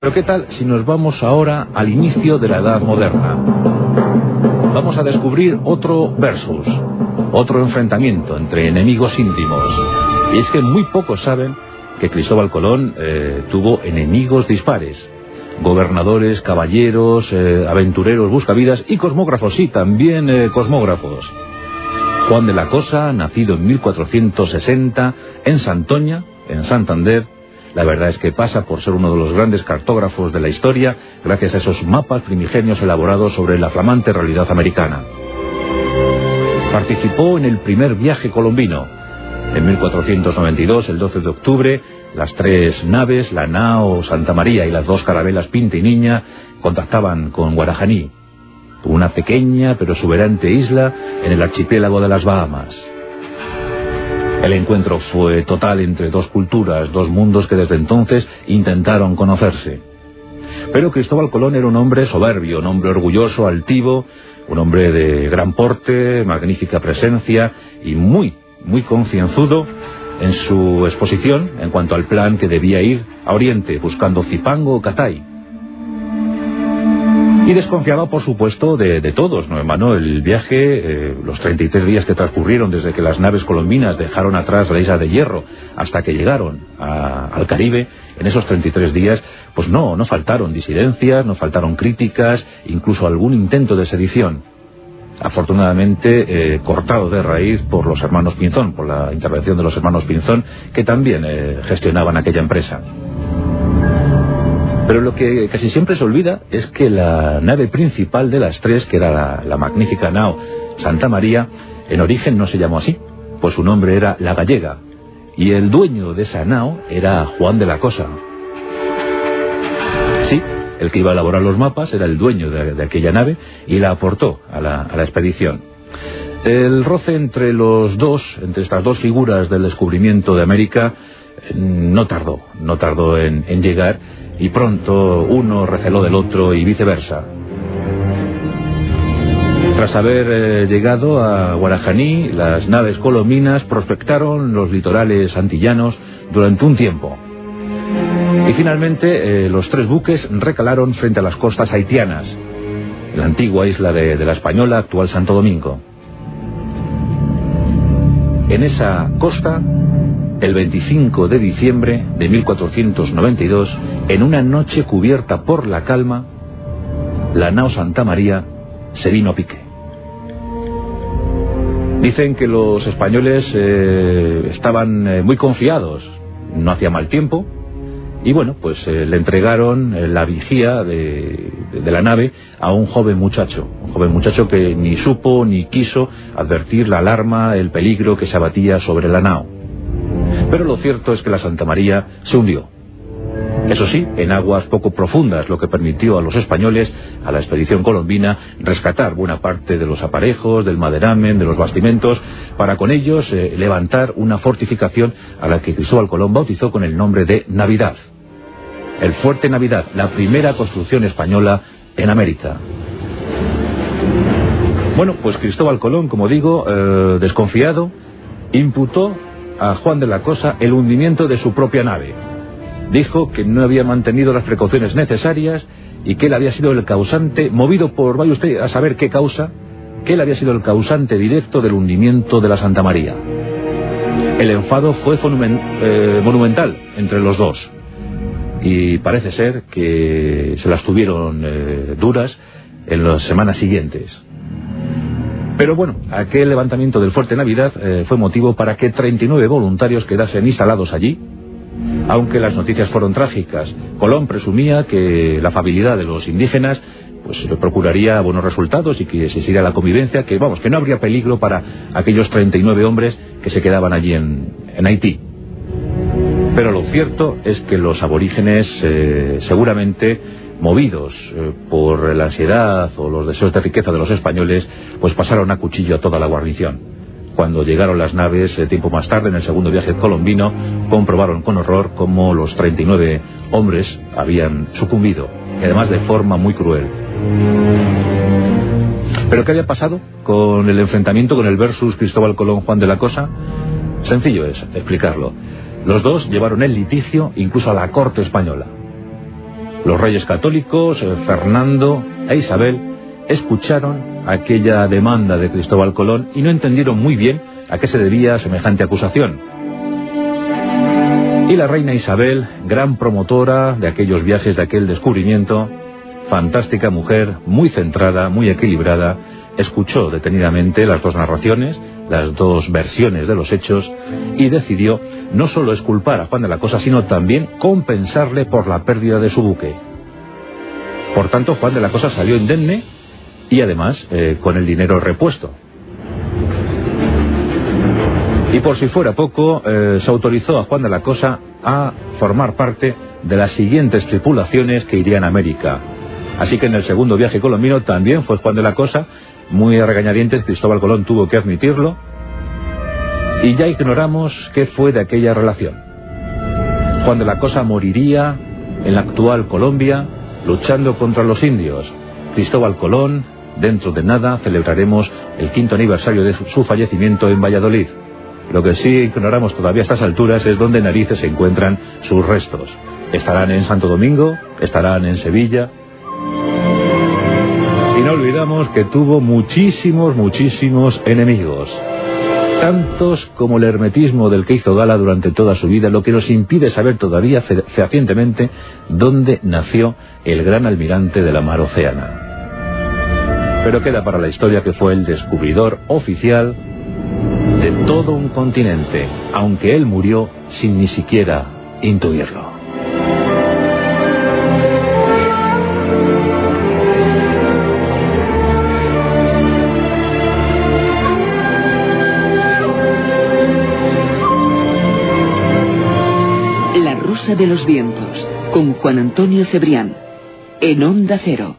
Pero ¿qué tal si nos vamos ahora al inicio de la Edad Moderna? Vamos a descubrir otro versus, otro enfrentamiento entre enemigos íntimos. Y es que muy pocos saben que Cristóbal Colón eh, tuvo enemigos dispares. Gobernadores, caballeros, eh, aventureros, buscavidas y cosmógrafos, sí, también eh, cosmógrafos. Juan de la Cosa, nacido en 1460 en Santoña, en Santander, la verdad es que pasa por ser uno de los grandes cartógrafos de la historia gracias a esos mapas primigenios elaborados sobre la flamante realidad americana. Participó en el primer viaje colombino. En 1492, el 12 de octubre, las tres naves, la nao Santa María y las dos carabelas Pinta y Niña, contactaban con Guarajaní, una pequeña pero exuberante isla en el archipiélago de las Bahamas. El encuentro fue total entre dos culturas, dos mundos que desde entonces intentaron conocerse. Pero Cristóbal Colón era un hombre soberbio, un hombre orgulloso, altivo, un hombre de gran porte, magnífica presencia y muy, muy concienzudo en su exposición en cuanto al plan que debía ir a Oriente buscando Zipango o Catay. Y desconfiaba, por supuesto, de, todos, ¿no, hermano? El viaje, eh, los 33 días que transcurrieron desde que las naves colombinas dejaron atrás la isla de Hierro hasta que llegaron al Caribe, en esos 33 días, pues no, no faltaron disidencias, no faltaron críticas, incluso algún intento de sedición. Afortunadamente eh, cortado de raíz por los hermanos Pinzón, por la intervención de los hermanos Pinzón, que también eh, gestionaban aquella empresa. Pero lo que casi siempre se olvida es que la nave principal de las tres, que era la, magnífica nao Santa María, en origen no se llamó así, pues su nombre era La Gallega, y el dueño de esa nao era Juan de la Cosa. Sí, el que iba a elaborar los mapas era el dueño de, aquella nave y la aportó a la, expedición. El roce entre los dos, entre estas dos figuras del descubrimiento de América, no tardó, no tardó en, llegar y pronto uno receló del otro y viceversa. Tras haber eh, llegado a Guarajaní, las naves colombinas prospectaron los litorales antillanos durante un tiempo. Y finalmente eh, los tres buques recalaron frente a las costas haitianas, la antigua isla de la Española, actual Santo Domingo. En esa costa el 25 de diciembre de 1492, en una noche cubierta por la calma, la nao Santa María se vino a pique. Dicen que los españoles eh, estaban eh, muy confiados, no hacía mal tiempo, y bueno, pues eh, le entregaron la vigía de, de, la nave a un joven muchacho, un joven muchacho que ni supo ni quiso advertir la alarma, el peligro que se abatía sobre la nao. Pero lo cierto es que la Santa María se hundió. Eso sí, en aguas poco profundas, lo que permitió a los españoles, a la expedición colombina, rescatar buena parte de los aparejos, del maderamen, de los bastimentos, para con ellos eh, levantar una fortificación a la que Cristóbal Colón bautizó con el nombre de Navidad. El Fuerte Navidad, la primera construcción española en América. Bueno, pues Cristóbal Colón, como digo, eh, desconfiado, imputó a Juan de la Cosa el hundimiento de su propia nave. Dijo que no había mantenido las precauciones necesarias y que él había sido el causante, movido por, vaya usted a saber qué causa, que él había sido el causante directo del hundimiento de la Santa María. El enfado fue eh, monumental entre los dos y parece ser que se las tuvieron eh, duras en las semanas siguientes. Pero bueno, aquel levantamiento del Fuerte Navidad eh, fue motivo para que 39 voluntarios quedasen instalados allí, aunque las noticias fueron trágicas. Colón presumía que la afabilidad de los indígenas pues procuraría buenos resultados y que existiría la convivencia, que vamos, que no habría peligro para aquellos 39 hombres que se quedaban allí en, Haití. Pero lo cierto es que los aborígenes eh, seguramente movidos eh, por la ansiedad o los deseos de riqueza de los españoles, pues pasaron a cuchillo a toda la guarnición. Cuando llegaron las naves, eh, tiempo más tarde, en el segundo viaje colombino, comprobaron con horror cómo los 39 hombres habían sucumbido, y además de forma muy cruel. ¿Pero qué había pasado con el enfrentamiento con el versus Cristóbal Colón Juan de la Cosa? Sencillo es explicarlo. Los dos llevaron el litigio incluso a la corte española. Los reyes católicos, eh, Fernando e Isabel, escucharon aquella demanda de Cristóbal Colón y no entendieron muy bien a qué se debía semejante acusación. Y la reina Isabel, gran promotora de aquellos viajes, de aquel descubrimiento, fantástica mujer, muy centrada, muy equilibrada, escuchó detenidamente las dos narraciones, las dos versiones de los hechos y decidió no solo esculpar a Juan de la Cosa, sino también compensarle por la pérdida de su buque. Por tanto, Juan de la Cosa salió indemne y además eh, con el dinero repuesto. Y por si fuera poco, eh, se autorizó a Juan de la Cosa a formar parte de las siguientes tripulaciones que irían a América. Así que en el segundo viaje colombino también fue Juan de la Cosa, muy regañadientes, Cristóbal Colón tuvo que admitirlo, y ya ignoramos qué fue de aquella relación. Juan de la Cosa moriría en la actual Colombia luchando contra los indios. Cristóbal Colón, dentro de nada, celebraremos el quinto aniversario de su fallecimiento en Valladolid. Lo que sí ignoramos todavía a estas alturas es dónde narices se encuentran sus restos. ¿Estarán en Santo Domingo? ¿Estarán en Sevilla? No olvidamos que tuvo muchísimos, muchísimos enemigos. Tantos como el hermetismo del que hizo gala durante toda su vida, lo que nos impide saber todavía fehacientemente dónde nació el gran almirante de la mar Oceana. Pero queda para la historia que fue el descubridor oficial de todo un continente, aunque él murió sin ni siquiera intuirlo. De los Vientos, con Juan Antonio Cebrián, en Onda Cero.